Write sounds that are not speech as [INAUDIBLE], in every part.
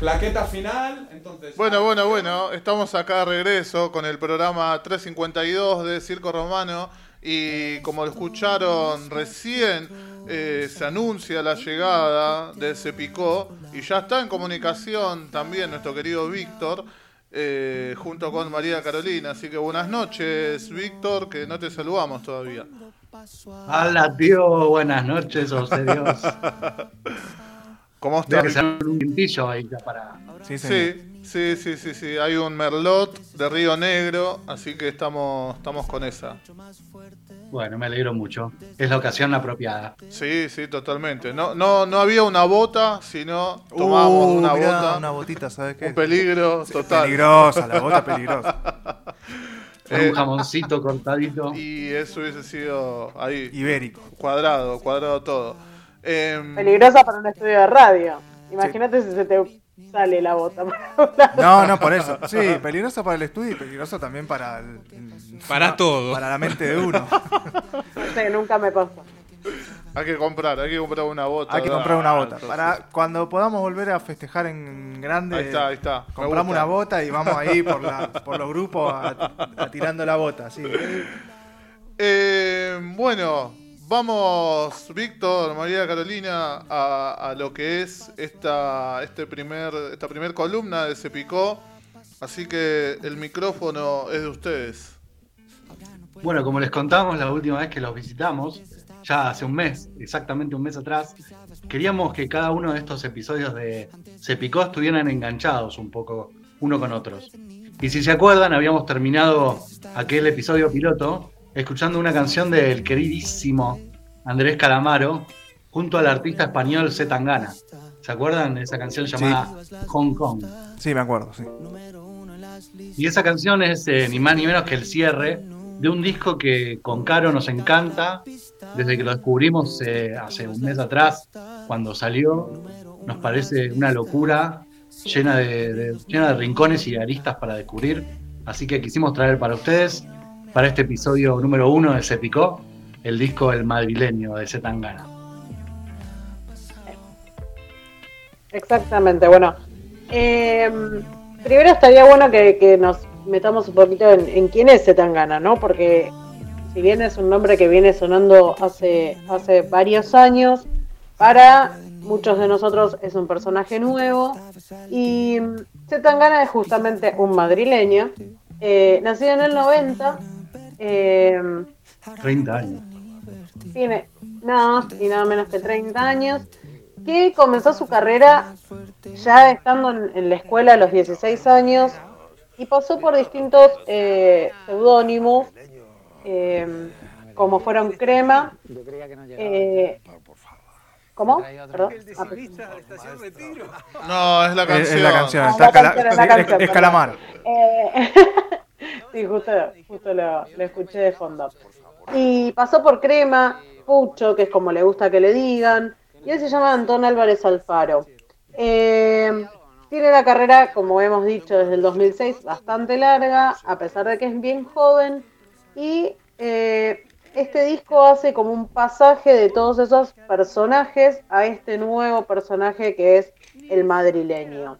Plaqueta final, entonces. Bueno, bueno, bueno, estamos acá de regreso con el programa 352 de Circo Romano y como lo escucharon recién, eh, se anuncia la llegada de Cepicó y ya está en comunicación también nuestro querido Víctor. eh, junto con María Carolina, así que buenas noches Víctor, que no te saludamos todavía. Hola, tío. Buenas noches, oh [LAUGHS] Dios. ¿Cómo estás? que un ahí ya para. Sí, señor. Sí, sí, sí, sí, sí, hay un merlot de Río Negro, así que estamos, estamos con esa. Bueno, me alegro mucho. Es la ocasión apropiada. Sí, sí, totalmente. No, no, no había una bota, sino tomábamos Uh, una mirá, bota. Una botita, ¿sabes qué? Un peligro total. Peligrosa, la bota peligrosa. [LAUGHS] Eh, un jamoncito cortadito. Y eso hubiese sido ahí, Ibérico. cuadrado, cuadrado todo. Em, Peligrosa para un estudio de radio. Imagínate si se te sale la bota. No, no, por eso. Sí, peligroso para el estudio y peligroso también para el- Para todo. Para la mente de uno. [LAUGHS] No sé, nunca me pasó. hay que comprar, hay que comprar una bota. Hay que comprar una bota. Para cuando podamos volver a festejar en grande, Ahí está, ahí está. Me compramos gusta. una bota y vamos ahí por, la- por los grupos a, a tirando la bota. Sí. Eh, bueno, vamos, Víctor, María Carolina, a, lo que es esta, este primer, esta primer columna de Se Picó. Así que el micrófono es de ustedes. Bueno, como les contábamos la última vez que los visitamos, ya hace un mes, exactamente un mes atrás, queríamos que cada uno de estos episodios de Se Picó estuvieran enganchados un poco uno con otros. Y si se acuerdan, habíamos terminado aquel episodio piloto escuchando una canción del queridísimo Andrés Calamaro junto al artista español Z Tangana. ¿Se acuerdan de esa canción llamada Hong Kong? Sí, me acuerdo, sí. Y esa canción es eh, ni más ni menos que el cierre de un disco que con Caro nos encanta. Desde que lo descubrimos eh, hace un mes atrás, cuando salió, nos parece una locura llena de, de- llena de rincones y aristas para descubrir. Así que quisimos traer para ustedes, para este episodio número uno de Se Picó, el disco El Madrileño de Zetangana. Exactamente, bueno. eh, primero estaría bueno que, nos metamos un poquito en, en quién es Zetangana, ¿no? Porque si bien es un nombre que viene sonando hace, hace varios años, para muchos de nosotros es un personaje nuevo. Y Zetangana es justamente un madrileño, eh, nacido en el 90. Eh, 30 años. tiene nada más y nada menos que 30 años, que comenzó su carrera ya estando en, en la escuela a los 16 años y pasó por distintos eh, seudónimos, eh, como fueron Crema. eh, ¿Cómo? Perdón. Ah, No, es la Es, canción. es la canción, Ah, está la Cala- canción, es la es- canción, es perdón. Calamaro. [LAUGHS] Sí, justo, justo lo, lo escuché de fondo. Y pasó por Crema, Pucho, que es como le gusta que le digan, y él se llama Antón Álvarez Alfaro. Eh, tiene la carrera, como hemos dicho, desde el 2006, bastante larga, a pesar de que es bien joven, y eh, este disco hace como un pasaje de todos esos personajes a este nuevo personaje que es el madrileño.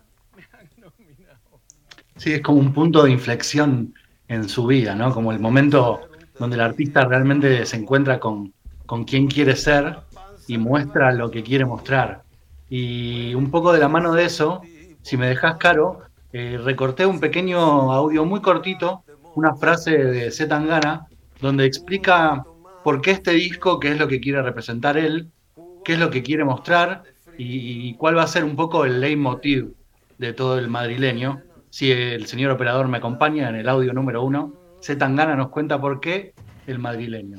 Sí, es como un punto de inflexión en su vida, ¿no? Como el momento donde el artista realmente se encuentra con, con quién quiere ser y muestra lo que quiere mostrar. Y un poco de la mano de eso, si me dejas caro, eh, recorté un pequeño audio muy cortito, una frase de Z Tangana, donde explica por qué este disco, qué es lo que quiere representar él, qué es lo que quiere mostrar y cuál va a ser un poco el leitmotiv de todo el madrileño. Si el señor operador me acompaña en el audio número uno, Z Tangana nos cuenta por qué el madrileño.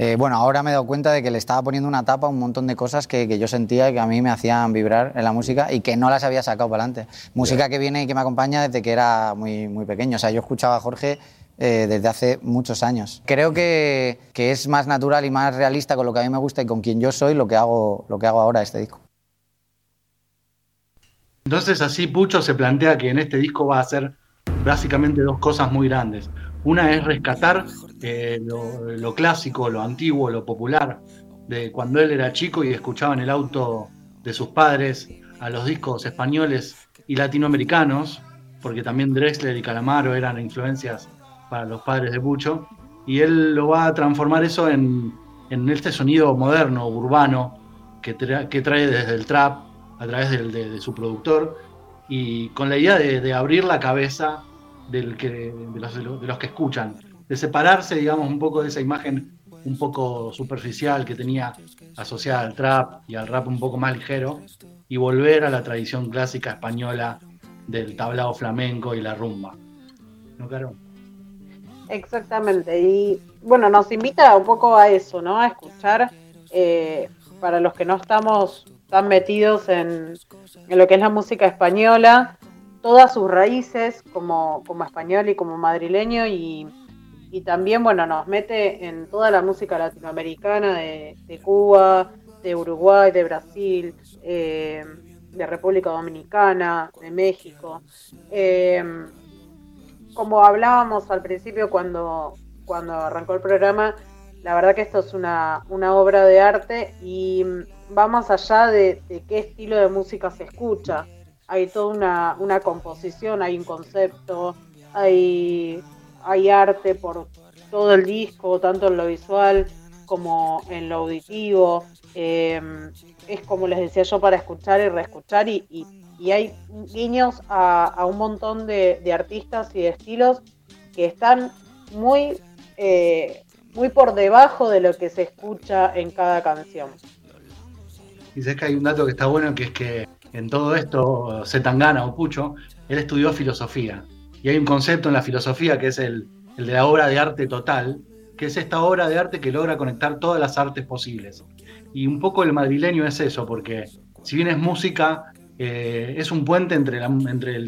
Eh, bueno, ahora me he dado cuenta de que le estaba poniendo una tapa a un montón de cosas que, que yo sentía que a mí me hacían vibrar en la música y que no las había sacado para adelante. Música que viene y que me acompaña desde que era muy, muy pequeño. O sea, yo escuchaba a Jorge eh, desde hace muchos años. Creo que, que es más natural y más realista con lo que a mí me gusta y con quien yo soy lo que hago, lo que hago ahora este disco. Entonces así Pucho se plantea que en este disco va a hacer básicamente dos cosas muy grandes. Una es rescatar eh, lo, clásico, lo antiguo, lo popular, de cuando él era chico y escuchaba en el auto de sus padres a los discos españoles y latinoamericanos, porque también Drexler y Calamaro eran influencias para los padres de Pucho, y él lo va a transformar eso en, en este sonido moderno, urbano, que trae desde el trap, a través de, de su productor, y con la idea de, abrir la cabeza de los que escuchan, de separarse, digamos, un poco de esa imagen un poco superficial que tenía asociada al trap y al rap un poco más ligero, y volver a la tradición clásica española del tablao flamenco y la rumba. ¿No, Caro? Exactamente, y bueno, nos invita un poco a eso, ¿no? A escuchar, eh, para los que no estamos tan metidos en, en lo que es la música española, todas sus raíces como, como español y como madrileño, y, y también, bueno, nos mete en toda la música latinoamericana de, de Cuba, de Uruguay, de Brasil, eh, de República Dominicana, de México. Eh, como hablábamos al principio cuando, cuando arrancó el programa, la verdad que esto es una, una obra de arte y va más allá de, qué estilo de música se escucha. Hay toda una, composición, hay un concepto, hay, arte por todo el disco, tanto en lo visual como en lo auditivo. Eh, es como les decía yo, para escuchar y reescuchar y, y, y hay guiños a, a un montón de, de, artistas y de estilos que están muy, eh, muy por debajo de lo que se escucha en cada canción. Dices que hay un dato que está bueno, que es que en todo esto, Zetangana o Pucho, él estudió filosofía. Y hay un concepto en la filosofía que es el, el de la obra de arte total, que es esta obra de arte que logra conectar todas las artes posibles. Y un poco el madrileño es eso, porque si bien es música, eh, es un puente entre, la, entre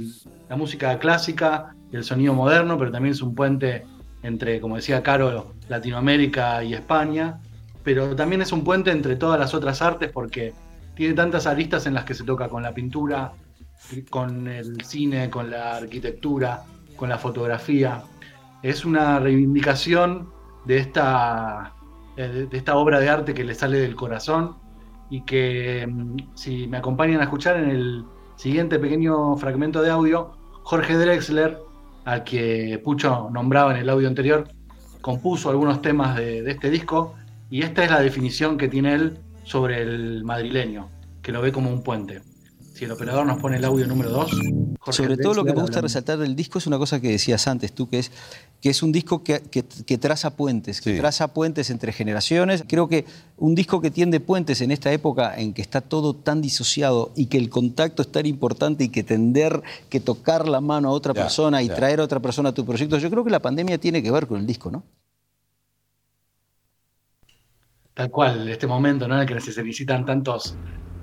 la, música clásica y el sonido moderno, pero también es un puente entre, como decía Caro, Latinoamérica y España, pero también es un puente entre todas las otras artes porque tiene tantas aristas en las que se toca con la pintura, con el cine, con la arquitectura, con la fotografía. Es una reivindicación de esta, de esta obra de arte que le sale del corazón y que mm, si me acompañan a escuchar en el siguiente pequeño fragmento de audio, Jorge Drexler, al que Pucho nombraba en el audio anterior, compuso algunos temas de, este disco y esta es la definición que tiene él sobre el madrileño, que lo ve como un puente. Si el operador nos pone el audio número 2. Sobre todo lo que me gusta resaltar del disco es una cosa que decías antes tú, que es que es un disco que, que, que traza puentes, que traza puentes entre generaciones. Creo que un disco que tiende puentes en esta época en que está todo tan disociado y que el contacto es tan importante y que tender, que tocar la mano a otra ya, persona y ya. traer a otra persona a tu proyecto, yo creo que la pandemia tiene que ver con el disco, ¿no? Tal cual, este momento, ¿no? En el que se necesitan tantos,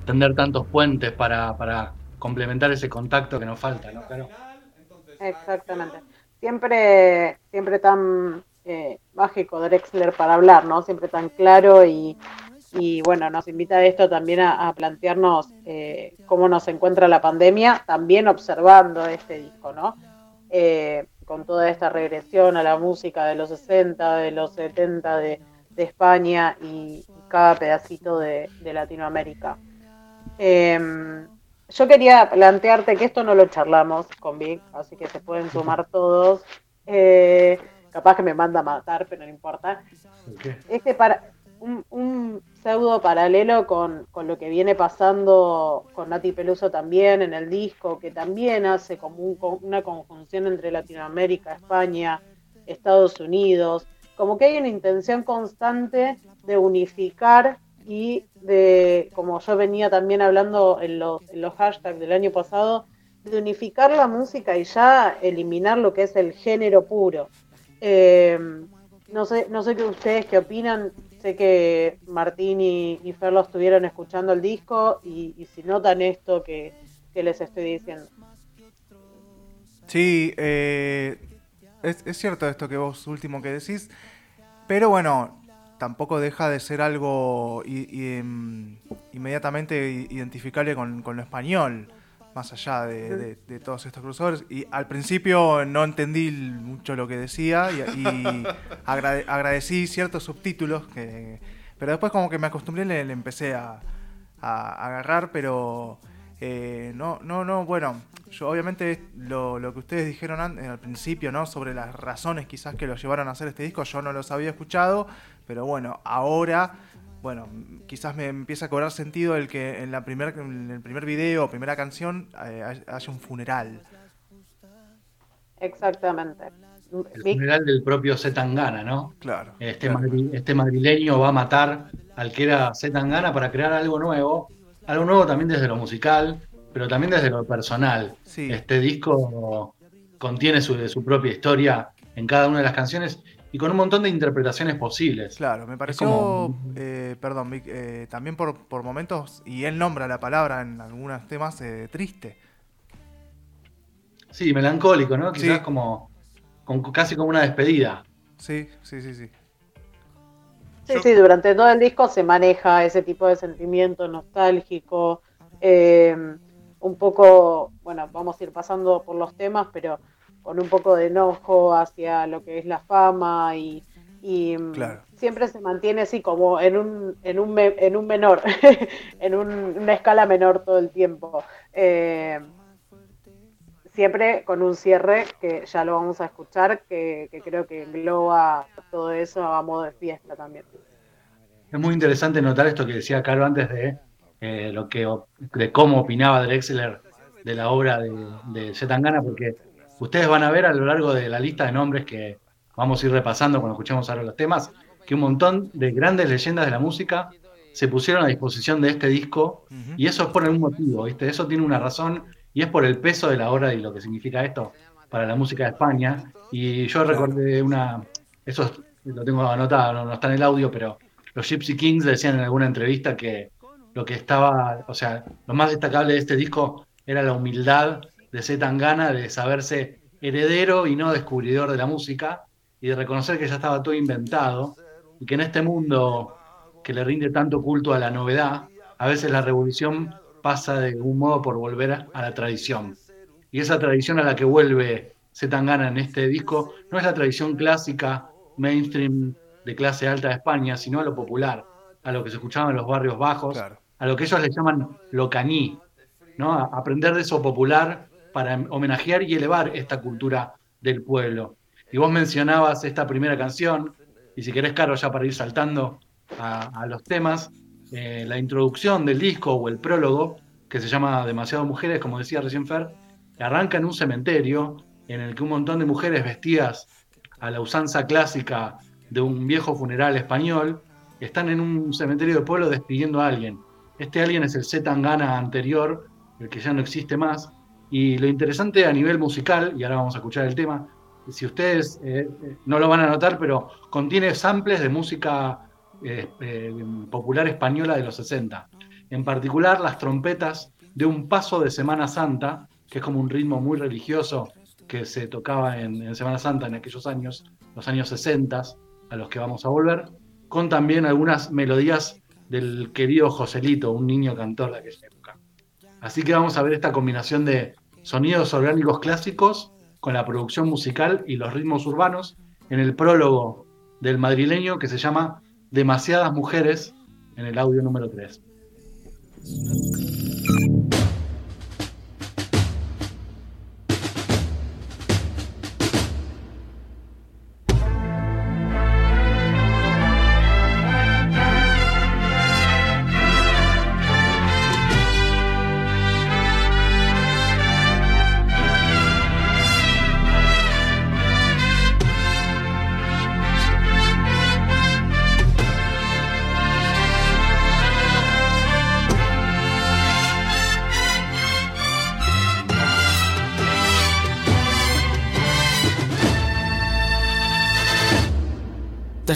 tender tantos puentes para, para complementar ese contacto que nos falta, ¿no? Claro. Exactamente siempre, siempre tan eh, mágico Drexler para hablar, ¿no? Siempre tan claro y, y bueno, nos invita a esto también a, a plantearnos eh, cómo nos encuentra la pandemia, también observando este disco, ¿no? Eh, con toda esta regresión a la música de los 60, de los 70 de, de España y, y, cada pedacito de, de Latinoamérica. Eh, yo quería plantearte que esto no lo charlamos con Vic, así que se pueden sumar [LAUGHS] todos. Eh, capaz que me manda a matar, pero no importa. Okay. Este para un, un, pseudo paralelo con, con, lo que viene pasando con Nati Peluso también en el disco, que también hace como un, una conjunción entre Latinoamérica, España, Estados Unidos. Como que hay una intención constante de unificar y de, como yo venía también hablando en los, en los hashtags del año pasado, de unificar la música y ya eliminar lo que es el género puro. Eh, no sé, no sé qué ustedes qué opinan. Sé que Martín y, y Fer lo estuvieron escuchando el disco y, si notan esto que, que, les estoy diciendo. Sí, eh, es, es cierto esto que vos último que decís, pero bueno, tampoco deja de ser algo i- i- em, inmediatamente identificable con, con lo español, más allá de, de- de todos estos cruzadores. Y al principio no entendí mucho lo que decía y, y [LAUGHS] agrade- agradecí ciertos subtítulos, que, pero después como que me acostumbré, le, le empecé a, a agarrar, pero eh, no, no, no, bueno, yo obviamente lo, lo que ustedes dijeron an- al principio, ¿no? Sobre las razones quizás que lo llevaron a hacer este disco, yo no los había escuchado, pero bueno, ahora, bueno, quizás me empieza a cobrar sentido el que en, la primer, en el primer video, primera canción, eh, hay- haya un funeral. Exactamente. El funeral del propio Zetangana, ¿no? Claro. Este, claro. madri- este madrileño va a matar al que era Zetangana para crear algo nuevo, algo nuevo también desde lo musical, pero también desde lo personal. Sí. Este disco contiene su, su propia historia en cada una de las canciones y con un montón de interpretaciones posibles. Claro, me pareció, como- eh, perdón, Vic, eh, también por, por momentos, y él nombra la palabra en algunos temas, eh, triste. Sí, melancólico, ¿no? Quizás Sí. como, como- casi como una despedida. Sí, sí, sí, sí. Sí, Yo- sí, durante todo el disco se maneja ese tipo de sentimiento nostálgico, eh, un poco, bueno, vamos a ir pasando por los temas, pero con un poco de enojo hacia lo que es la fama y, y, mm, Claro. siempre se mantiene así como en un, en un, me- en un menor, [LAUGHS] en un- una escala menor todo el tiempo. Eh, siempre con un cierre que ya lo vamos a escuchar, que, que creo que engloba todo eso a modo de fiesta también. Es muy interesante notar esto que decía Caro antes de eh, lo que de cómo opinaba Drexler de la obra de, de Zetangana, porque ustedes van a ver a lo largo de la lista de nombres que vamos a ir repasando cuando escuchemos ahora los temas, que un montón de grandes leyendas de la música se pusieron a disposición de este disco y eso es por algún motivo, ¿viste? Eso tiene una razón y es por el peso de la obra y lo que significa esto para la música de España. Y yo recordé una, eso es- lo tengo anotado, no, no está en el audio, pero los Gypsy Kings decían en alguna entrevista que lo que estaba, o sea, lo más destacable de este disco era la humildad de C. Tangana de saberse heredero y no descubridor de la música y de reconocer que ya estaba todo inventado y que en este mundo que le rinde tanto culto a la novedad, a veces la revolución pasa de algún modo por volver a, a la tradición. Y esa tradición a la que vuelve Zetangana en este disco no es la tradición clásica, mainstream de clase alta de España, sino a lo popular, a lo que se escuchaba en los barrios bajos, Claro. a lo que ellos le llaman lo caní, ¿no? A aprender de eso popular para homenajear y elevar esta cultura del pueblo. Y vos mencionabas esta primera canción, y si querés, Caro, ya para ir saltando a, a los temas, eh, la introducción del disco o el prólogo, que se llama Demasiado Mujeres, como decía recién Fer, arranca en un cementerio en el que un montón de mujeres vestidas a la usanza clásica de un viejo funeral español están en un cementerio de pueblo despidiendo a alguien. Este alguien es el Z anterior, el que ya no existe más. Y lo interesante a nivel musical, y ahora vamos a escuchar el tema, si ustedes eh, eh, no lo van a notar, pero contiene samples de música eh, eh, popular española de los 60. En particular, las trompetas de un paso de Semana Santa, que es como un ritmo muy religioso que se tocaba en, en Semana Santa en aquellos años, los años 60, a los que vamos a volver, con también algunas melodías del querido Joselito, un niño cantor de aquella época. Así que vamos a ver esta combinación de sonidos orgánicos clásicos con la producción musical y los ritmos urbanos en el prólogo del madrileño que se llama Demasiadas Mujeres en el audio número 3.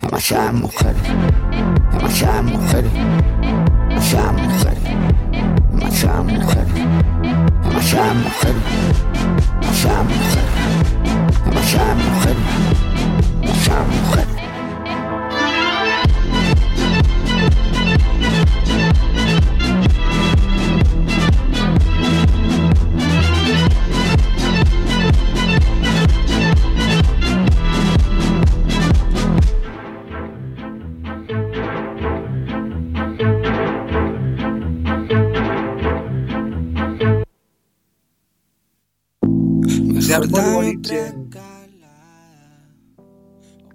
Demasiadas mujeres, demasiadas mujeres, demasiadas mujeres, demasiadas mujeres, demasiadas mujeres, demasiadas mujeres, demasiadas mujeres, demasiadas mujeres.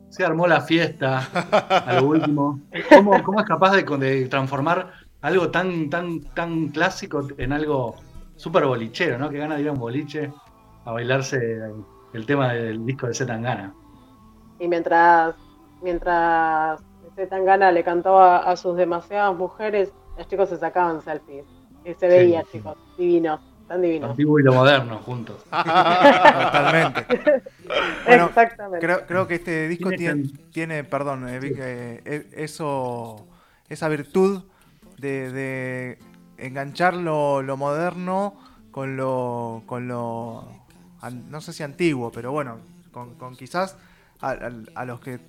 Se armó la fiesta a lo último. ¿Cómo, cómo es capaz de, de transformar algo tan, tan, tan clásico en algo súper bolichero, ¿no? Que gana de ir a un boliche a bailarse el tema del disco de Zetangana. Y mientras, mientras Zetangana le cantaba a sus demasiadas mujeres, los chicos se sacaban selfies. Y se veía, Sí. chicos, divinos, tan Lo divinos. antiguo y lo moderno juntos. [LAUGHS] Totalmente. [LAUGHS] Bueno, Exactamente. Creo, creo que este disco Tiene tiene, perdón, eh, eh, eh, eso, esa virtud de, de enganchar lo, lo moderno con lo, con lo, an- no sé si antiguo, pero bueno, con, con quizás a, a- a los que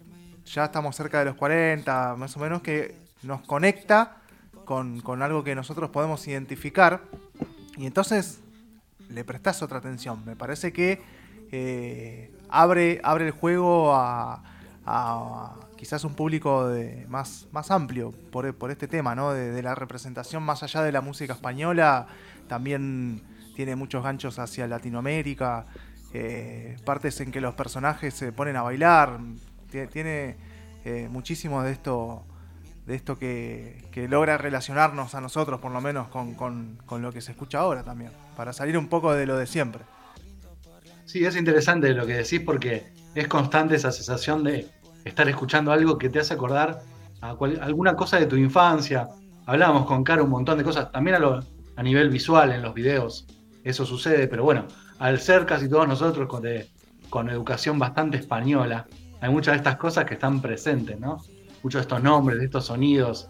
ya estamos cerca de los 40, más o menos, que nos conecta con, con algo que nosotros podemos identificar. Y entonces le prestás otra atención. Me parece que eh, abre, abre el juego a, a quizás un público de, más, más amplio por, por este tema, ¿no? De, la representación más allá de la música española, también tiene muchos ganchos hacia Latinoamérica, eh, partes en que los personajes se ponen a bailar, tie- tiene eh, muchísimo de esto de esto que, que logra relacionarnos a nosotros, por lo menos, con, con- con lo que se escucha ahora también, para salir un poco de lo de siempre. Sí, es interesante lo que decís porque es constante esa sensación de estar escuchando algo que te hace acordar a cual- alguna cosa de tu infancia. Hablábamos con Cara un montón de cosas, también a, lo- a nivel visual en los videos eso sucede, pero bueno, al ser casi todos nosotros con, de- con educación bastante española, hay muchas de estas cosas que están presentes, ¿no? Muchos de estos nombres, de estos sonidos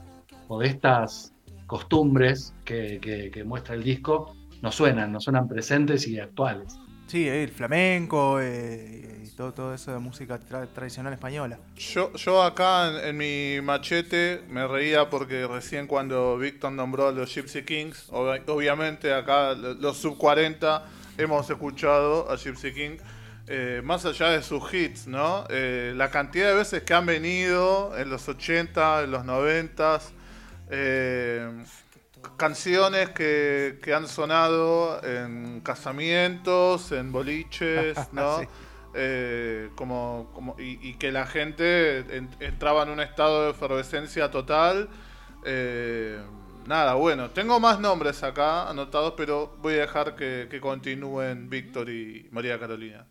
o de estas costumbres que, que- que muestra el disco nos suenan, nos suenan presentes y actuales. Sí, el flamenco eh, y todo, todo eso de música tra- tradicional española. Yo, yo acá en, en mi machete me reía porque recién cuando Victor nombró a los Gypsy Kings, ob- obviamente acá lo- los sub 40 hemos escuchado a Gypsy King, eh, más allá de sus hits, ¿no? Eh, la cantidad de veces que han venido en los 80, en los 90, eh, canciones que, que han sonado en casamientos, en boliches, [LAUGHS] ¿no? Sí. Eh, como, como y, y que la gente en- entraba en un estado de efervescencia total. Eh, nada, bueno, tengo más nombres acá anotados, pero voy a dejar que, que continúen Víctor y María Carolina.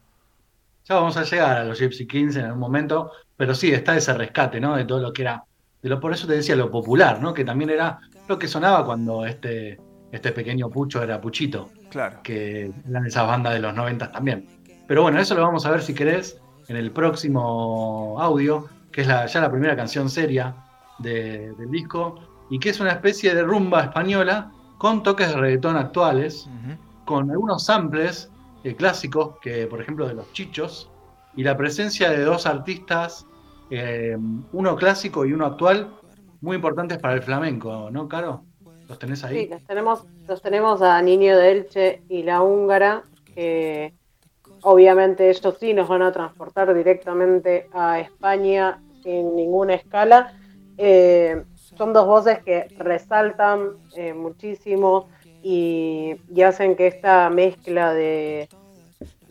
Ya vamos a llegar a los Gypsy Kings en algún momento, pero sí, está ese rescate, ¿no? De todo lo que era, de lo, por eso te decía, lo popular, ¿no? Que también era lo que sonaba cuando este, este pequeño Pucho era Puchito, Claro. que eran esas bandas de los noventas también. Pero bueno, eso lo vamos a ver si querés en el próximo audio, que es la- ya la primera canción seria de- del disco, y que es una especie de rumba española con toques de reggaetón actuales, con algunos samples clásicos, que por ejemplo de los chichos, y la presencia de dos artistas, eh, uno clásico y uno actual, muy importantes para el flamenco, ¿no, Caro? ¿Los tenés Sí, ahí? los tenemos, los tenemos a Niño de Elche y la húngara, que obviamente ellos sí nos van a transportar directamente a España sin ninguna escala. Eh, son dos voces que resaltan eh, muchísimo y, y hacen que esta mezcla de,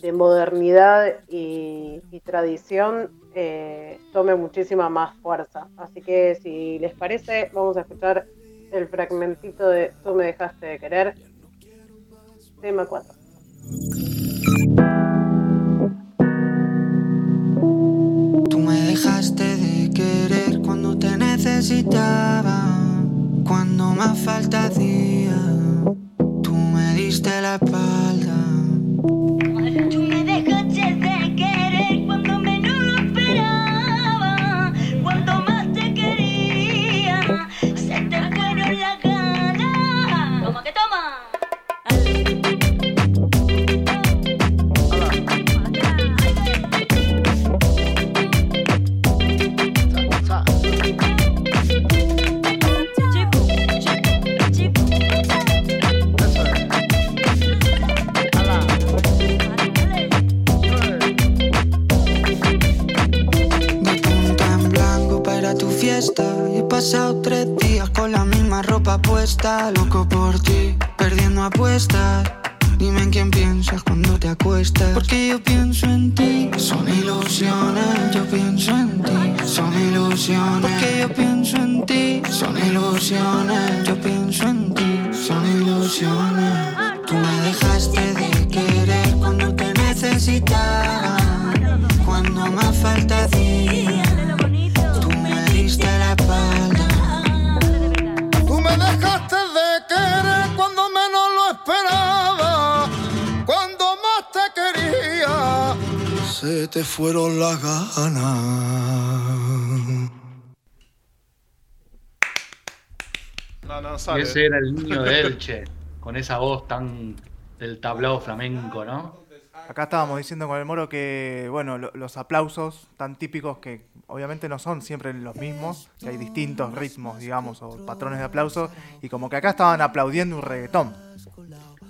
de modernidad y, y tradición eh, tome muchísima más fuerza. Así que si les parece, vamos a escuchar el fragmentito de Tú me dejaste de querer, tema 4. Tú me dejaste de querer cuando te necesitaba, cuando más falta hacía diste la espalda. Ese era el niño de Elche, con esa voz tan del tablao flamenco, ¿no? Acá estábamos diciendo con el moro que, bueno, lo- los aplausos tan típicos que obviamente no son siempre los mismos, que hay distintos ritmos, digamos, o patrones de aplauso, y como que acá estaban aplaudiendo un reggaetón.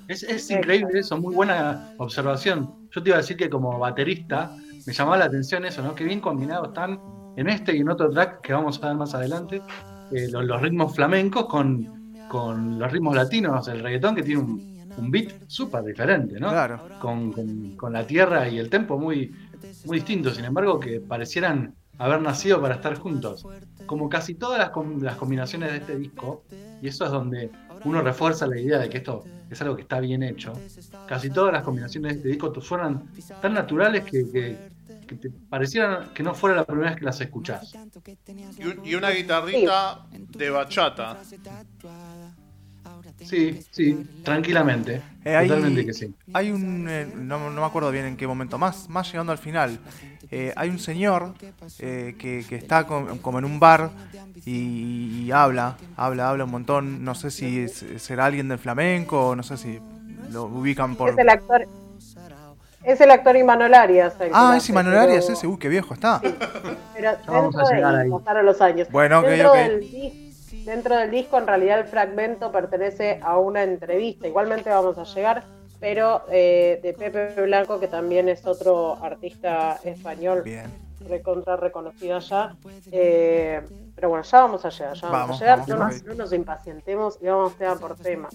Es, es increíble eso, muy buena observación. Yo te iba a decir que como baterista me llamaba la atención eso, ¿no? Que bien combinados están en este y en otro track que vamos a ver más adelante, eh, los, los ritmos flamencos con, con los ritmos latinos, el reggaetón que tiene un, un beat súper diferente, ¿no? Claro. Con, con- con la tierra y el tempo muy, muy distintos, sin embargo que parecieran haber nacido para estar juntos. Como casi todas las, com- las combinaciones de este disco, y eso es donde uno refuerza la idea de que esto es algo que está bien hecho, casi todas las combinaciones de este disco suenan tan naturales que, que- que te parecieran que no fuera la primera vez que las escuchás. Y, un- y una guitarrita de bachata. Sí, sí, tranquilamente. Eh, hay, Totalmente que sí. hay un, eh, no, no me acuerdo bien en qué momento, más, más llegando al final, eh, hay un señor eh, que, que está com- como en un bar y, y habla, habla, habla un montón, no sé si es- será alguien del flamenco, no sé si lo ubican por... Es el actor. Es el actor Imanol Arias. el que Ah, es Imanol pero- Arias ese, uy, qué viejo está. Pero vamos a llegar de ahí. pasaron los años. Bueno, dentro, ok. Del, dis- dentro del disco, en realidad, el fragmento pertenece a una entrevista. Igualmente vamos a llegar, pero eh, de Pepe Blanco, que también es otro artista español Bien. recontra reconocido ya. Eh, pero bueno, ya vamos a llegar, ya vamos, Vamos, a llegar. vamos, no, nos, ok. no nos impacientemos y vamos tema por tema.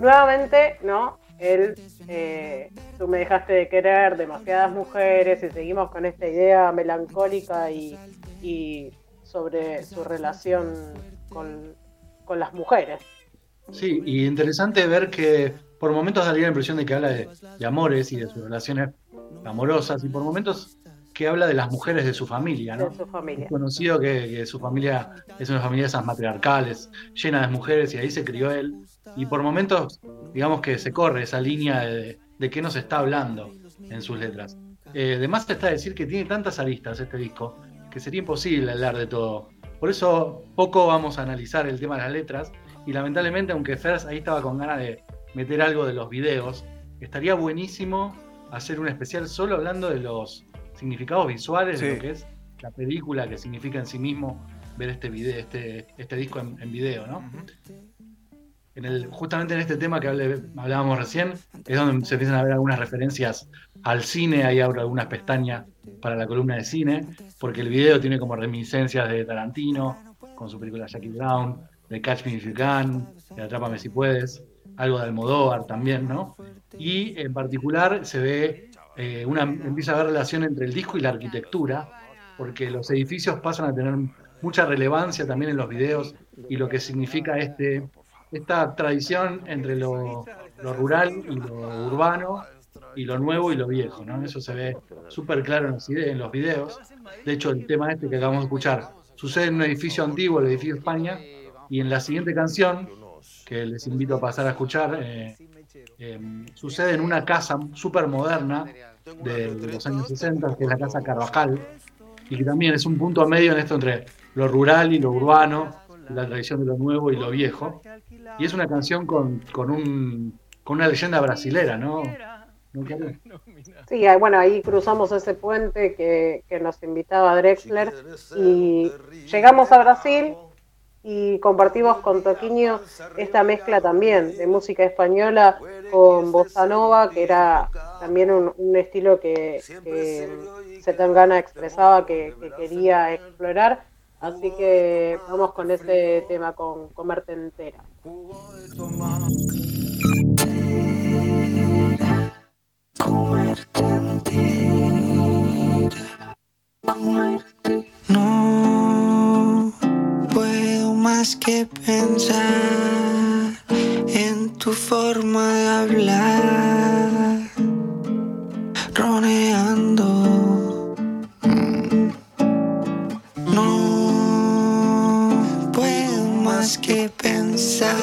Nuevamente, ¿no? Él, eh, tú me dejaste de querer, demasiadas mujeres, y seguimos con esta idea melancólica y, y sobre su relación con, con las mujeres. Sí, y interesante ver que por momentos daría la impresión de que habla de, de amores y de sus relaciones amorosas, y por momentos que habla de las mujeres de su familia, ¿no? de su familia. Es conocido que, que su familia es una familia de esas matriarcales, llena de mujeres, y ahí se crió él. Y por momentos, digamos que se corre esa línea de, de qué nos está hablando en sus letras. Eh, además está decir que tiene tantas aristas este disco que sería imposible hablar de todo. Por eso poco vamos a analizar el tema de las letras. Y lamentablemente aunque Fers ahí estaba con ganas de meter algo de los videos, estaría buenísimo hacer un especial solo hablando de los significados visuales de lo que es la película que significa en sí mismo ver este video, este, este disco en, en video, ¿no? Justamente en este tema que hablábamos recién, es donde se empiezan a ver algunas referencias al cine, ahí abro algunas pestañas para la columna de cine, porque el video tiene como reminiscencias de Tarantino, con su película Jackie Brown, de Catch Me If You Can, de Atrápame Si Puedes, algo de Almodóvar también, ¿no? Y en particular se ve, eh, una, empieza a haber relación entre el disco y la arquitectura, porque los edificios pasan a tener mucha relevancia también en los videos y lo que significa este, esta tradición entre lo, lo rural y lo urbano y lo nuevo y lo viejo, ¿no? Eso se ve súper claro en los, videos. De hecho, el tema este que acabamos de escuchar sucede en un edificio antiguo, el edificio España, y en la siguiente canción que les invito a pasar a escuchar, eh, eh, sucede en una casa súper moderna de, los años 60, que es la Casa Carvajal, y que también es un punto medio en esto entre lo rural y lo urbano, la tradición de lo nuevo y lo viejo. Y es una canción con, con, un, con una leyenda brasilera, ¿no? [LAUGHS] Sí, bueno, ahí cruzamos ese puente que, que nos invitaba Drexler y llegamos a Brasil y compartimos con Toquinho esta mezcla también de música española con bossa nova, que era también un, un estilo que, que Zetangana expresaba que, que quería explorar. Así que vamos con ese tema, con Comerte Entera. No puedo más que pensar en tu forma de hablar, roneando. Más que pensar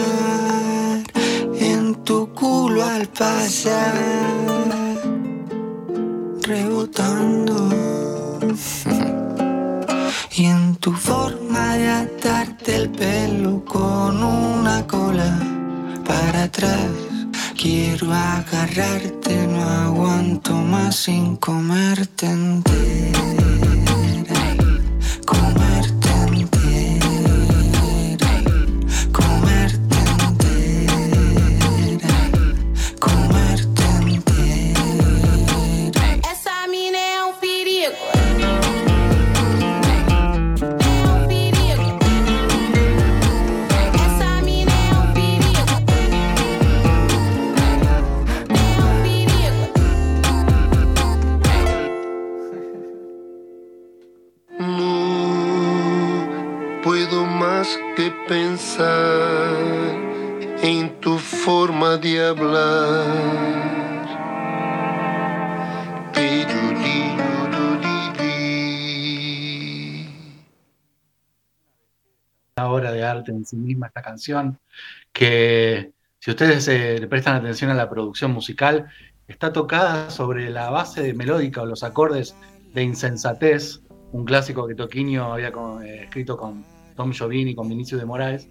en tu culo al pasar, rebotando. [LAUGHS] Y en tu forma de atarte el pelo con una cola para atrás. Quiero agarrarte, no aguanto más sin comerte entera. En sí misma esta canción, que si ustedes eh, le prestan atención a la producción musical, está tocada sobre la base melódica o los acordes de Insensatez, un clásico que Toquinho había eh, escrito con Tom Jobim y con Vinicio de Moraes,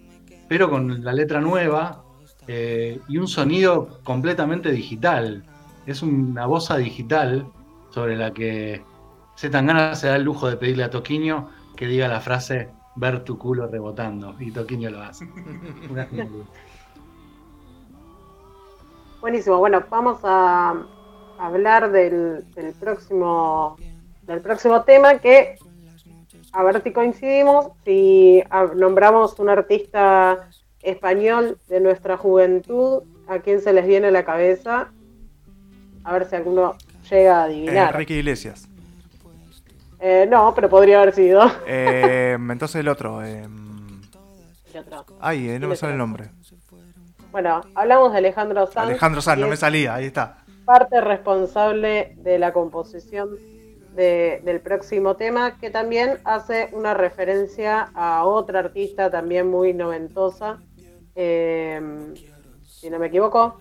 pero con la letra nueva eh, y un sonido completamente digital. Es una bosa digital sobre la que Zetangana se da el lujo de pedirle a Toquinho que diga la frase ver tu culo rebotando y Toquinho lo hace. [LAUGHS] Una. Buenísimo, bueno, vamos a hablar del, del próximo del próximo tema que a ver si coincidimos, si nombramos un artista español de nuestra juventud, a quién se les viene a la cabeza, a ver si alguno llega a adivinar. Enrique Iglesias. Eh, no, pero podría haber sido. Eh, entonces el otro. eh, ¿Qué otro? ay, eh, no me sale el nombre. Bueno, hablamos de Alejandro Sanz. Alejandro Sanz, no me salía, ahí está. parte responsable de la composición de- del próximo tema, que también hace una referencia a otra artista también muy noventosa. eh, si no me equivoco,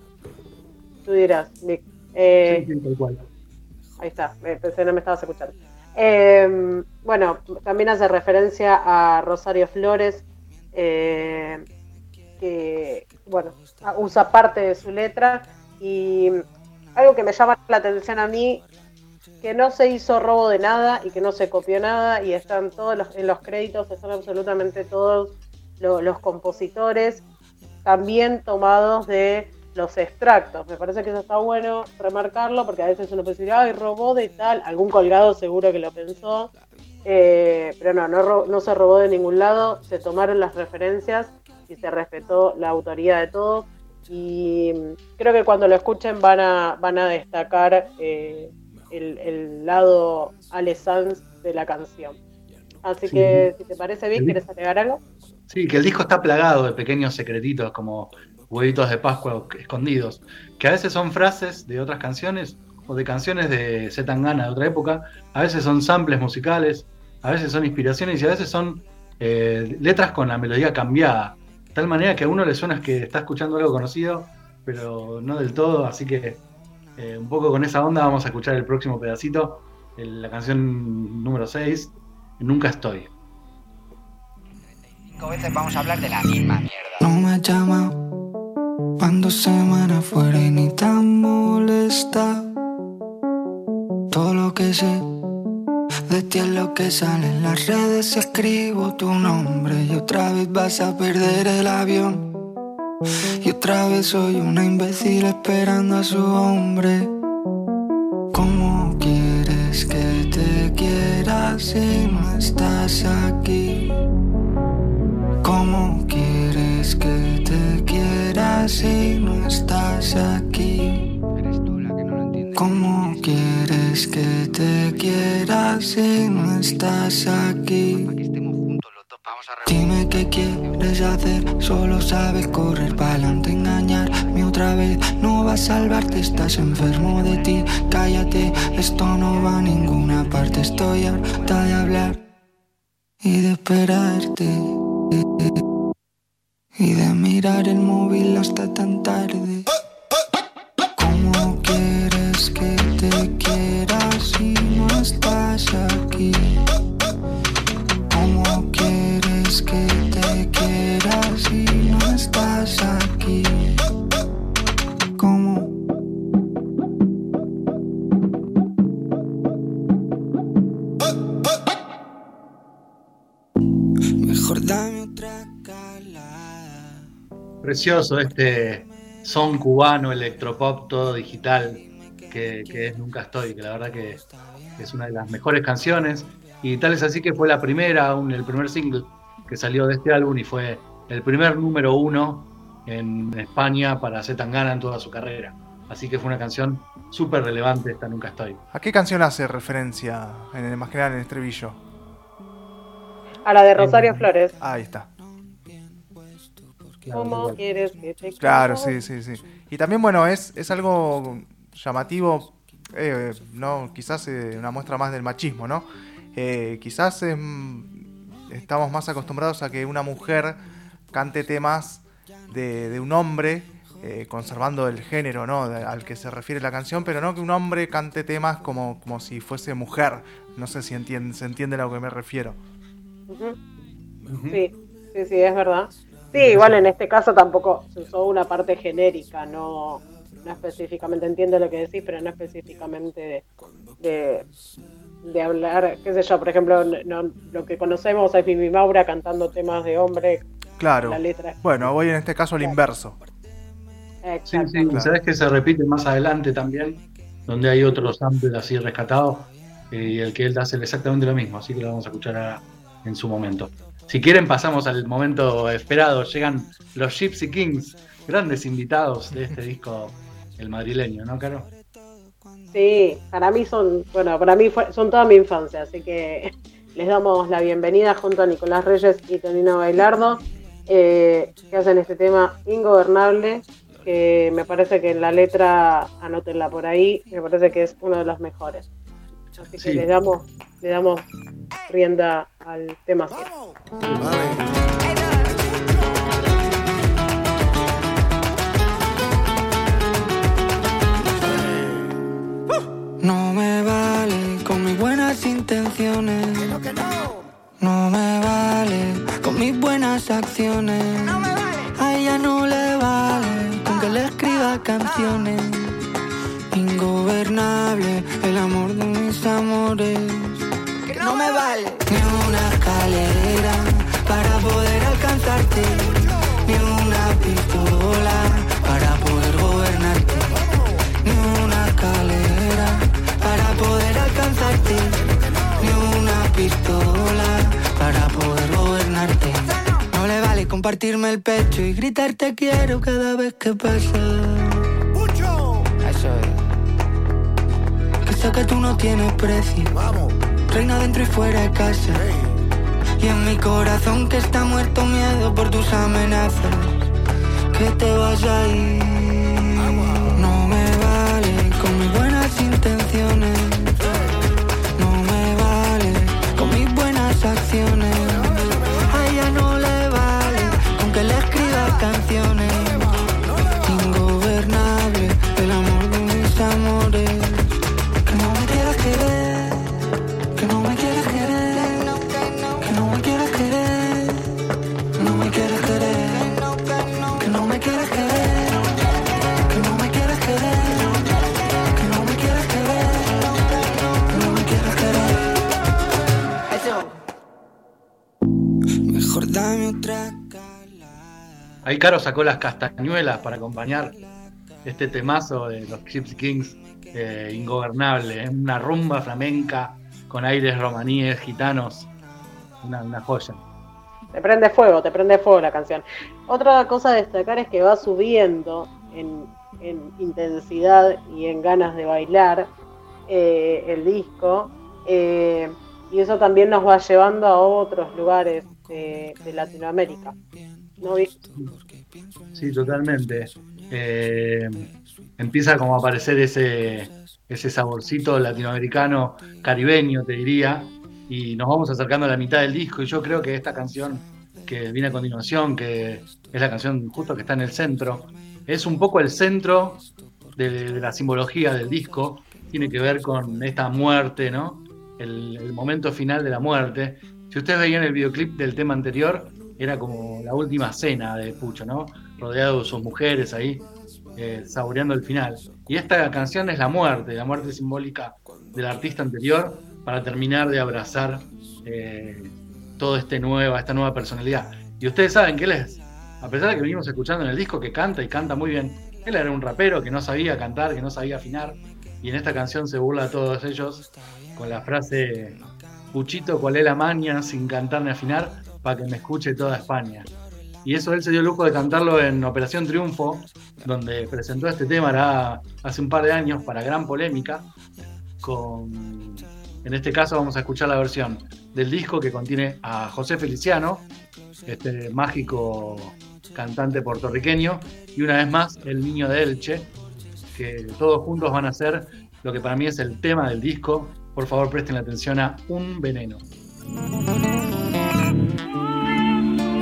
tú dirás, Nick. Eh, Sí, sí, tal cual. Ahí está, eh, pensé no me estabas escuchando. Eh, bueno, también hace referencia a Rosario Flores, eh, que, bueno, usa parte de su letra. Y algo que me llama la atención a mí, que no se hizo robo de nada y que no se copió nada y están todos los, en los créditos, están absolutamente todos lo- los compositores también tomados de los extractos. Me parece que eso está bueno remarcarlo porque a veces uno puede decir, ay, robó de tal, algún colgado seguro que lo pensó, Eh, pero no, no, se robó de ningún lado, se tomaron las referencias y se respetó la autoría de todos. Y creo que cuando lo escuchen van a, van a destacar eh, el, el lado Ale Sanz de la canción. Así Sí. que, si te parece bien, ¿quieres agregar algo? Sí, que el disco está plagado de pequeños secretitos como huevitos de Pascua escondidos, que a veces son frases de otras canciones o de canciones de Z Tangana de otra época, a veces son samples musicales, a veces son inspiraciones y a veces son eh, letras con la melodía cambiada. de tal manera que a uno le suena que está escuchando algo conocido, pero no del todo, así que eh, un poco con esa onda vamos a escuchar el próximo pedacito, el- la canción número 6, Nunca estoy. Cinco veces vamos a hablar de la misma mierda. No me llama cuando semana fuera y ni tan molesta. Todo lo que sé de ti es lo que sale en las redes. Escribo tu nombre y otra vez vas a perder el avión. Y otra vez soy una imbécil esperando a su hombre. ¿Cómo quieres que te quiera si no estás aquí? Si no estás aquí? ¿Cómo quieres que te quiera si no estás aquí? Dime qué quieres hacer, solo sabes correr para adelante, engañarme otra vez. No va a salvarte, estás enfermo de ti. Cállate, esto no va a ninguna parte. Estoy harta de hablar y de esperarte. Y de mirar el móvil hasta tan tarde. ¿Cómo quieres que te quiera si no estás aquí? ¿Cómo quieres que te quiera si no estás aquí? Precioso este son cubano, electropop, todo digital, que, que es Nunca Estoy, que la verdad que es una de las mejores canciones. Y tal es así que fue la primera, un- el primer single que salió de este álbum y fue el primer número uno en España para Zetangana en toda su carrera. Así que fue una canción súper relevante esta Nunca Estoy. ¿A qué canción hace referencia, en el, más nada en el estribillo? A la de Rosario Flores. Ahí está. ¿Cómo quieres que te Claro, sí, sí, sí. Y también, bueno, es, es algo llamativo, eh, no, quizás eh, una muestra más del machismo, ¿no? Eh, quizás em, estamos más acostumbrados a que una mujer cante temas de, de un hombre, eh, conservando el género, ¿no? De- al que se refiere la canción, pero no que un hombre cante temas como, como si fuese mujer. No sé si entiende, se entiende a lo que me refiero. Sí, sí, sí, es verdad. Sí, igual en este caso tampoco se usó una parte genérica, no, no específicamente, entiendo lo que decís, pero no específicamente de, de, de hablar, qué sé yo, por ejemplo, no- lo que conocemos es Mimi Maura cantando temas de hombre, Claro. la letra. Bueno, voy en este caso al inverso. Sí, Exacto. sí, sabes que se repite más adelante también, donde hay otros samples así rescatados, eh, y el que él hace exactamente lo mismo, así que lo vamos a escuchar ahora en su momento. Si quieren pasamos al momento esperado, llegan los Gypsy Kings, grandes invitados de este disco, el madrileño, ¿no, Caro? Sí, para mí son, bueno, para mí fue- son toda mi infancia, así que [LAUGHS] les damos la bienvenida junto a Nicolás Reyes y Tonino Bailardo, eh, que hacen este tema ingobernable, que me parece que en la letra, anótenla por ahí, me parece que es uno de los mejores. Así que Sí. les damos, le damos rienda al tema. Que tú no tienes precio. Reina dentro y fuera de casa. Y en mi corazón que está muerto miedo por tus amenazas. Que te vas a ir. No me vale con mis buenas intenciones. Ahí Caro sacó las castañuelas para acompañar este temazo de los Gypsy Kings, eh, ingobernable, ¿eh? una rumba flamenca con aires romaníes, gitanos, una, joya. Te prende fuego, te prende fuego la canción. Otra cosa a destacar es que va subiendo en, en intensidad y en ganas de bailar eh, el disco. eh, y eso también nos va llevando a otros lugares de Latinoamérica. ¿No? Sí, totalmente. Eh, empieza como a aparecer ese, ese saborcito latinoamericano, caribeño, te diría, y nos vamos acercando a la mitad del disco y yo creo que esta canción que viene a continuación, que es la canción justo que está en el centro, es un poco el centro de, la simbología del disco, tiene que ver con esta muerte, ¿no? El momento final de la muerte. Si ustedes veían el videoclip del tema anterior, era como la última cena de Pucho, ¿no? Rodeado de sus mujeres ahí, eh, saboreando el final. Y esta canción es la muerte, la muerte simbólica del artista anterior para terminar de abrazar eh, todo este nueva, esta nueva personalidad. Y ustedes saben que él es, a pesar de que venimos escuchando en el disco que canta y canta muy bien, él era un rapero que no sabía cantar, que no sabía afinar, y en esta canción se burla a todos ellos con la frase Puchito, ¿cuál es la maña sin cantar ni afinar? Para que me escuche toda España. Y eso él se dio el lujo de cantarlo en Operación Triunfo, donde presentó este tema hará- hace un par de años para gran polémica. Con, en este caso vamos a escuchar la versión del disco que contiene a José Feliciano, este mágico cantante puertorriqueño, y una vez más el niño de Elche, que todos juntos van a ser lo que para mí es el tema del disco. Por favor, presten atención a Un Veneno.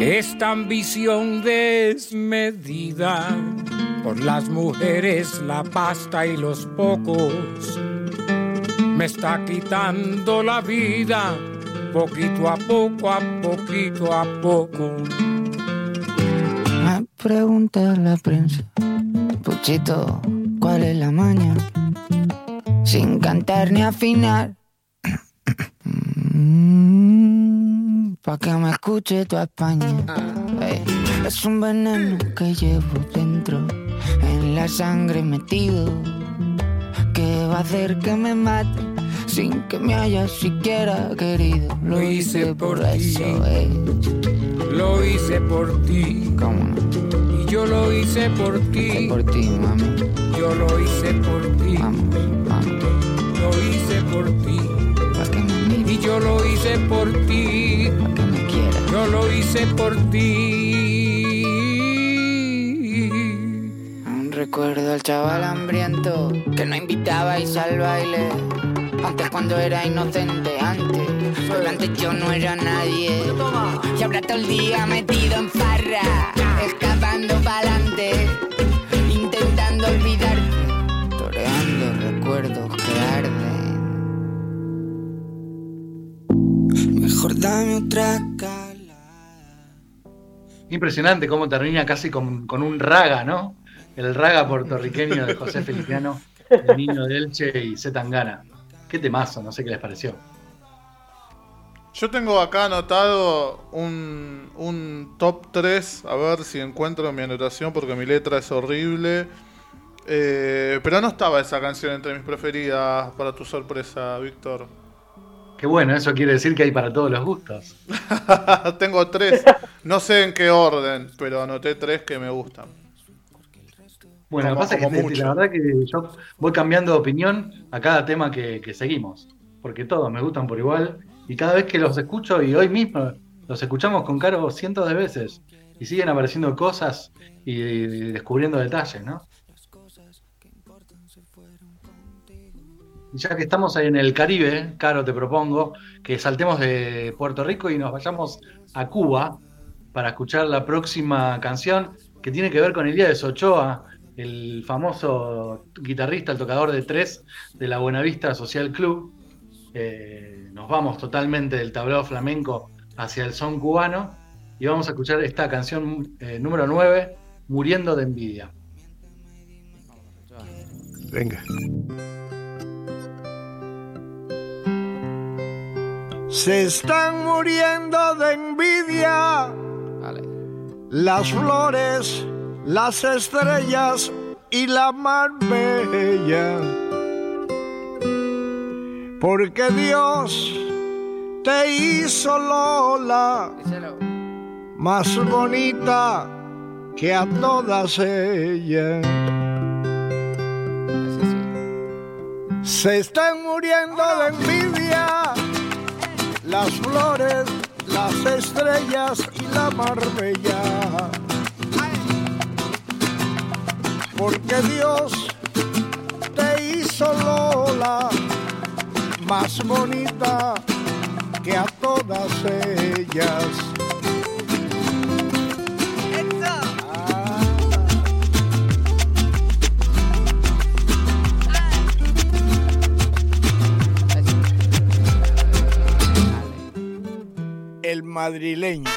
Esta ambición desmedida por las mujeres, la pasta y los pocos me está quitando la vida poquito a poco, a poquito a poco. Me pregunta la prensa, Puchito, ¿cuál es la maña? Sin cantar ni afinar. [CLEARS THROAT] Pa' que me escuche toda España. Ey, es un veneno que llevo dentro, en la sangre metido, que va a hacer que me mate sin que me haya siquiera querido. Lo hice por eso, ey. Lo hice por ti. Y yo lo hice por ti. por ti, mami. Yo lo hice por ti. Lo hice por ti. Yo lo hice por ti. Yo lo hice por ti. Aún recuerdo al chaval hambriento que no invitabais al baile. Antes cuando era inocente, antes. Porque antes yo no era nadie. Y ahora todo el día metido en farra. Escapando pa'lante. Intentando olvidarte. Toreando recuerdos Mejor dame otra Impresionante cómo termina casi con, con un raga, ¿no? El raga puertorriqueño de José Feliciano, el niño de Elche y Z Tangana. Qué temazo, no sé qué les pareció. Yo tengo acá anotado un, un top 3, a ver si encuentro mi anotación porque mi letra es horrible. Eh, pero no estaba esa canción entre mis preferidas, para tu sorpresa, Víctor. Qué bueno, eso quiere decir que hay para todos los gustos. [LAUGHS] tengo tres, no sé en qué orden, pero anoté tres que me gustan. Bueno, lo que pasa es que la verdad que yo voy cambiando de opinión a cada tema que, que seguimos, porque todos me gustan por igual y cada vez que los escucho y hoy mismo los escuchamos con Caro cientos de veces y siguen apareciendo cosas y, y descubriendo detalles, ¿no? Ya que estamos ahí en el Caribe, Caro, te propongo que saltemos de Puerto Rico y nos vayamos a Cuba para escuchar la próxima canción que tiene que ver con Elías Ochoa, el famoso guitarrista, el tocador de tres de la Buenavista Social Club. Eh, nos vamos totalmente del tablao flamenco hacia el son cubano y vamos a escuchar esta canción eh, número 9, Muriendo de Envidia. Venga. Se están muriendo de envidia. Las flores, las estrellas y la mar bella. Porque Dios te hizo Lola más bonita que a todas ellas. Se están muriendo de envidia las flores, las estrellas y la marbella. Porque Dios te hizo Lola más bonita que a todas ellas. Madrileño.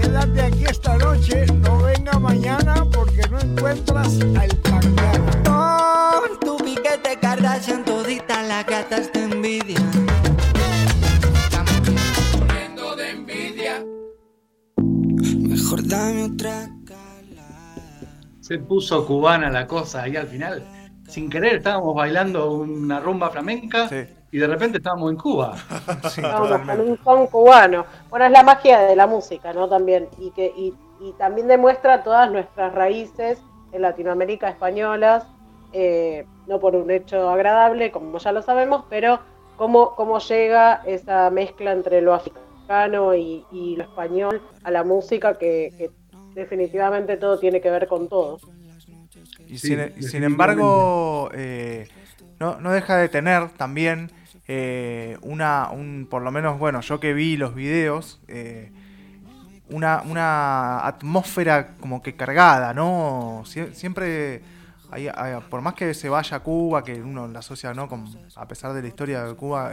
Quédate aquí esta noche, no venga mañana porque no encuentras al pangano. Con tu piquete Kardashian toditas las gatas te envidian. Muriendo de envidia. Mejor dame otra. Se puso cubana la cosa ahí al final. Sin querer estábamos bailando una rumba flamenca y de repente estábamos en Cuba. [LAUGHS] Vamos, con un son cubano. Bueno, es la magia de la música, ¿no? También. Y, que, y, y también demuestra todas nuestras raíces en Latinoamérica españolas, eh, no por un hecho agradable, como ya lo sabemos, pero cómo, cómo llega esa mezcla entre lo africano y, y lo español a la música, que, que definitivamente todo tiene que ver con todo. Y sin, embargo, eh, no, no deja de tener también eh, una, un, por lo menos, bueno, yo que vi los videos, eh, una, una atmósfera como que cargada, ¿no? Sie- siempre, hay- hay- por más que se vaya a Cuba, que uno la asocia, ¿no? Con, a pesar de la historia de Cuba,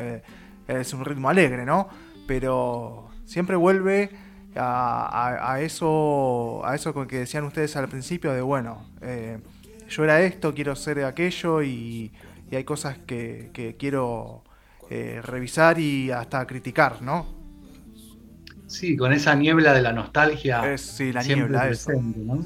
es un ritmo alegre, ¿no? Pero siempre vuelve a, a- a eso, a eso con que decían ustedes al principio de, bueno, eh, yo era esto, quiero ser aquello y, y hay cosas que, que quiero eh, revisar y hasta criticar, ¿no? Sí, con esa niebla de la nostalgia. Es, sí, la siempre niebla, presente, ¿no?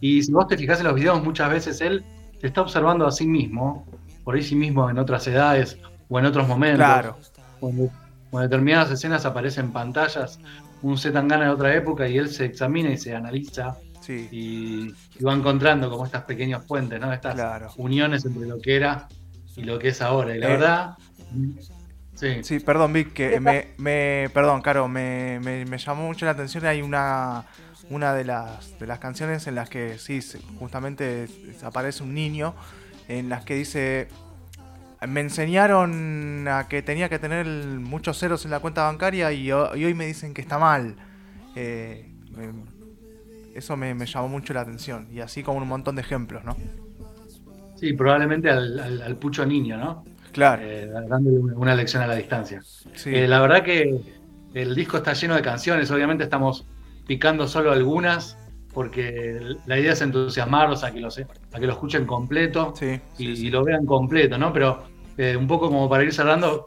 Y si vos te fijás en los videos, muchas veces él se está observando a sí mismo, por ahí sí mismo en otras edades o en otros momentos. Claro. Cuando, cuando determinadas escenas aparecen en pantallas, un Zetangana de otra época y él se examina y se analiza Sí. y, y va encontrando como estas pequeños puentes, ¿no? Estas uniones entre lo que era y lo que es ahora. Y la Eh, verdad, sí. Sí, perdón, Vic, que me, me- perdón, Caro, me, me- me llamó mucho la atención. Hay una, una de las, de las canciones en las que sí, justamente aparece un niño, en las que dice, me enseñaron a que tenía que tener muchos ceros en la cuenta bancaria y, y hoy me dicen que está mal. Eh, me- eso me, me llamó mucho la atención. Y así como un montón de ejemplos, ¿no? Sí, probablemente al, al- al pucho niño, ¿no? Claro. Eh, dándole una lección a la distancia. Sí. Eh, la verdad que el disco está lleno de canciones, obviamente estamos picando solo algunas, porque la idea es entusiasmarlos a que lo, se- a que lo escuchen completo y, y lo vean completo, ¿no? Pero eh, un poco como para ir cerrando,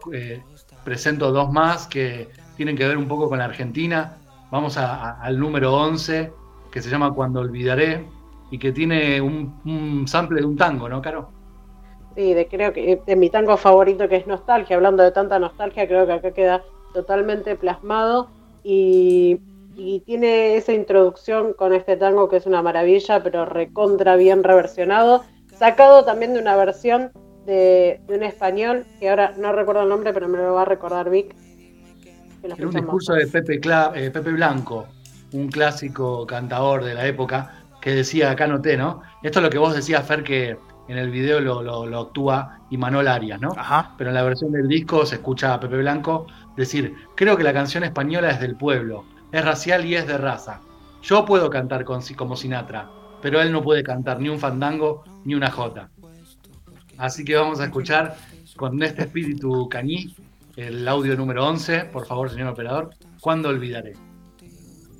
presento dos más que tienen que ver un poco con la Argentina. Vamos a- a- al número 11, que se llama Cuando Olvidaré, y que tiene un, un sample de un tango, ¿no, Caro? Sí, de, creo que de mi tango favorito que es Nostalgia, hablando de tanta nostalgia, creo que acá queda totalmente plasmado y, y tiene esa introducción con este tango que es una maravilla, pero recontra bien reversionado, sacado también de una versión de, de un español, que ahora no recuerdo el nombre, pero me lo va a recordar Vic. Era un discurso de Pepe, Cla- eh, Pepe Blanco, un clásico cantador de la época, que decía, acá noté, ¿no? Esto es lo que vos decías, Fer, que en el video lo, lo- lo actúa Imanol Arias, ¿no? Pero en la versión del disco se escucha a Pepe Blanco decir, creo que la canción española es del pueblo, es racial y es de raza. Yo puedo cantar con, como Sinatra, pero él no puede cantar ni un fandango ni una jota. Así que vamos a escuchar con este espíritu cañí el audio número 11, por favor, señor operador. ¿Cuándo olvidaré?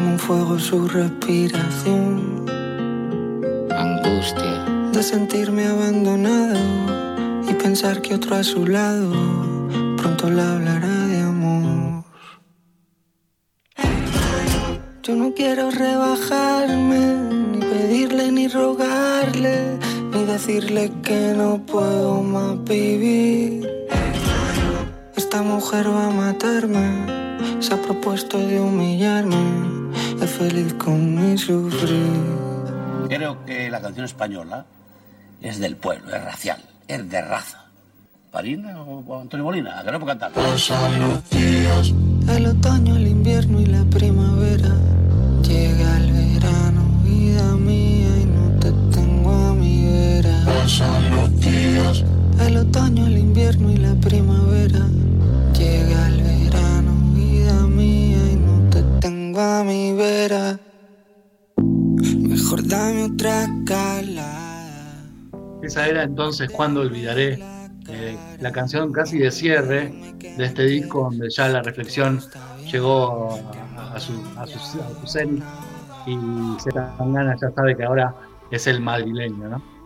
como un fuego su respiración. Angustia. De sentirme abandonado y pensar que otro a su lado pronto le hablará de amor. Yo no quiero rebajarme, ni pedirle ni rogarle, ni decirle que no puedo más vivir. Esta mujer va a matarme, se ha propuesto de humillarme, feliz con mi sufrir. Creo que la canción española es del pueblo, es racial, es de raza. ¿Parina o Antonio Molina? ¿A que no puedo cantar? El otoño, el invierno y la primavera. Llega el verano, vida mía, y no te tengo a mi vera. El otoño, el invierno y la primavera. Mi vera. Mejor dame otra calada. Esa era entonces cuando olvidaré eh, la canción casi de cierre de este disco donde ya la reflexión llegó a, su, a su, a su cenit y Zetangana ya sabe que ahora es el madrileño, ¿no?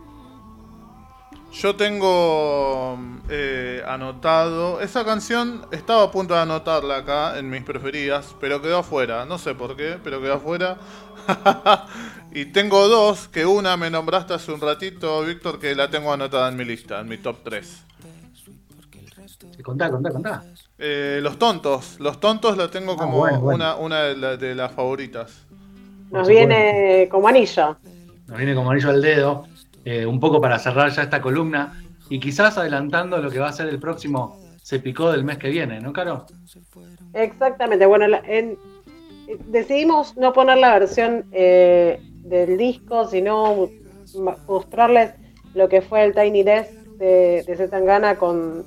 Yo tengo eh, anotado. Esa canción estaba a punto de anotarla acá en mis preferidas, pero quedó afuera. No sé por qué, pero quedó afuera. [LAUGHS] y tengo dos, que una me nombraste hace un ratito, Víctor, que la tengo anotada en mi lista, en mi top 3. Contá, contá, contá. Eh, los tontos. Los tontos la tengo como bueno, bueno. Una, una de, la- de las favoritas. Nos viene como anillo. Nos viene como anillo al dedo, eh, un poco para cerrar ya esta columna y quizás adelantando lo que va a ser el próximo Se Picó del mes que viene, ¿no, Caro? Exactamente. Bueno, en- decidimos no poner la versión eh, del disco, sino mostrarles lo que fue el Tiny Desk de, de con,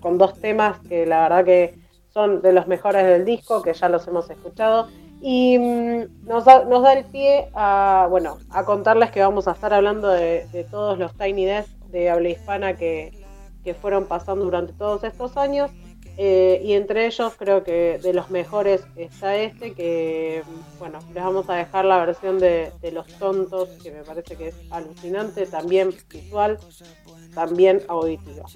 con dos temas que la verdad que son de los mejores del disco, que ya los hemos escuchado. Y mm, nos, da, nos da el pie a, bueno, a contarles que vamos a estar hablando de, de todos los Tiny Desk de habla hispana que, que fueron pasando durante todos estos años. Eh, y entre ellos creo que de los mejores está este, que bueno, les vamos a dejar la versión de, de Los Tontos, que me parece que es alucinante, también visual, también auditiva.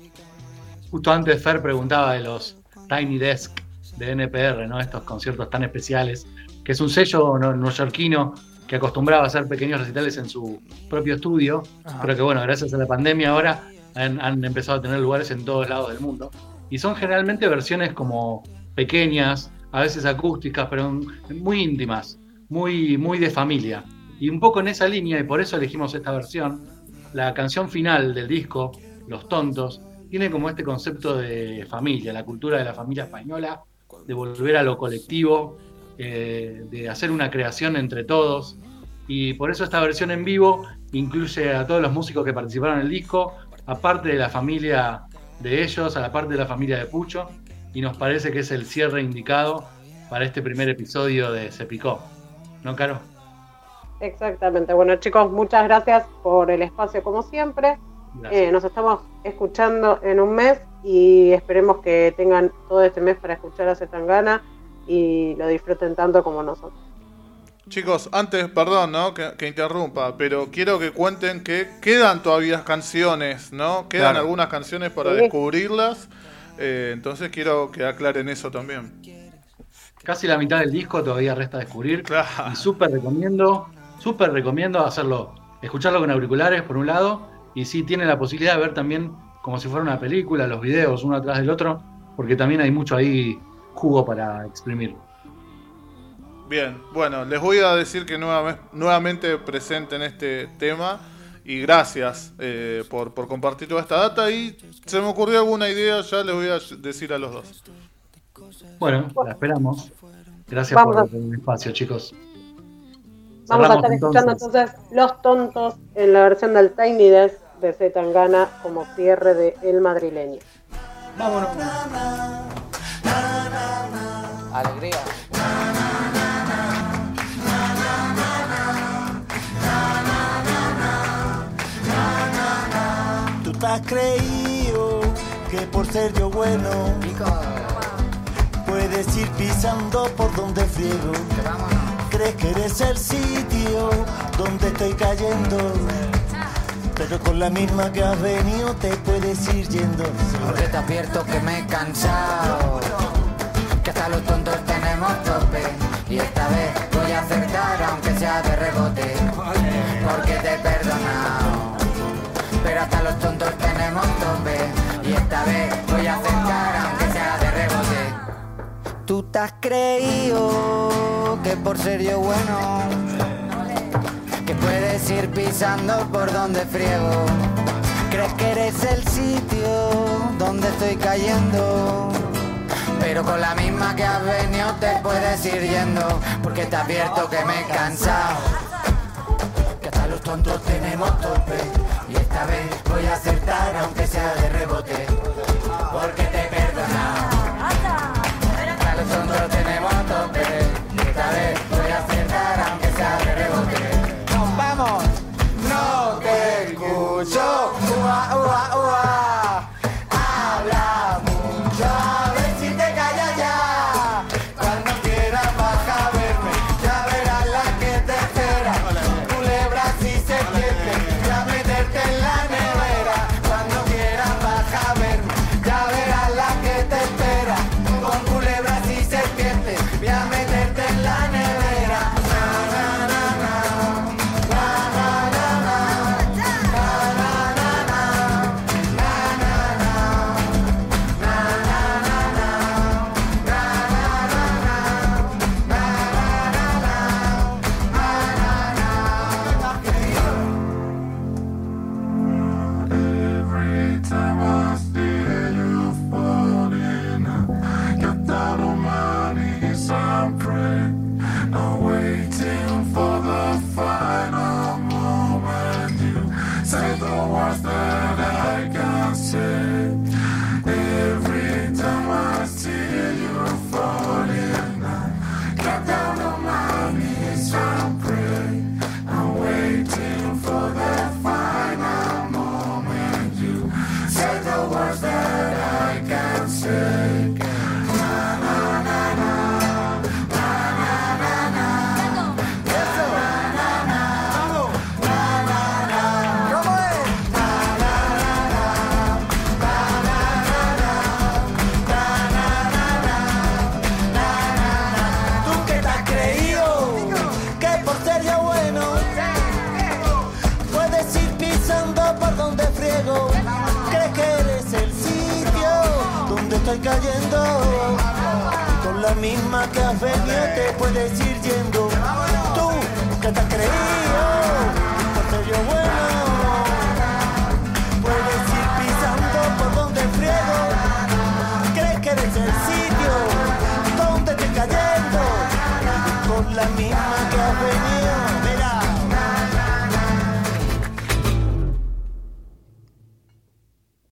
Justo antes Fer preguntaba de los Tiny Desk de NPR, ¿no? Estos conciertos tan especiales, que es un sello no- neoyorquino que acostumbraba a hacer pequeños recitales en su propio estudio, Ajá. pero que bueno, gracias a la pandemia ahora han, han empezado a tener lugares en todos lados del mundo. Y son generalmente versiones como pequeñas, a veces acústicas, pero muy íntimas, muy, muy de familia. Y un poco en esa línea, y por eso elegimos esta versión, la canción final del disco, Los Tontos, tiene como este concepto de familia, la cultura de la familia española, de volver a lo colectivo, eh, de hacer una creación entre todos. Y por eso esta versión en vivo incluye a todos los músicos que participaron en el disco, aparte de la familia de ellos, a la parte de la familia de Pucho, y nos parece que es el cierre indicado para este primer episodio de Se Picó. ¿No, Caro? Exactamente. Bueno, chicos, muchas gracias por el espacio como siempre. Eh, nos estamos escuchando en un mes y esperemos que tengan todo este mes para escuchar a Zetangana y lo disfruten tanto como nosotros. Chicos, antes, perdón, ¿no? Que, que interrumpa, pero quiero que cuenten que quedan todavía canciones, ¿no? Quedan Claro. algunas canciones para Sí. descubrirlas. eh, entonces quiero que aclaren eso también. Casi la mitad del disco todavía resta descubrir. Claro. Y súper recomiendo, súper recomiendo hacerlo, escucharlo con auriculares por un lado, y si tiene la posibilidad de ver también como si fuera una película, los videos uno atrás del otro, porque también hay mucho ahí jugo para exprimir. Bien, bueno, les voy a decir que nuevame- nuevamente presenten este tema y gracias eh, por, por compartir toda esta data y se me ocurrió alguna idea, ya les voy a decir a los dos. Bueno, la esperamos. Gracias Vamos por a- el espacio, chicos. Vamos a estar escuchando entonces Los Tontos en la versión del Tiny Desk de Zetangana como cierre de El Madrileño. Vámonos. Alegría. Tú te has creído que por ser yo bueno puedes ir pisando por donde friego. Crees que eres el sitio donde estoy cayendo. Pero con la misma que has venido te puedes ir yendo. Porque te advierto que me he cansado. Hasta los tontos tenemos tope. Y esta vez voy a acertar aunque sea de rebote. Porque te he perdonado. Pero hasta los tontos tenemos tope. Y esta vez voy a acertar aunque sea de rebote. Tú te has creído que por ser yo bueno que puedes ir pisando por donde friego. Crees que eres el sitio donde estoy cayendo. Pero con la misma que has venido te puedes ir yendo. Porque te advierto que me he cansado. Que hasta los tontos tenemos tope. Y esta vez voy a acertar aunque sea de rebote. Porque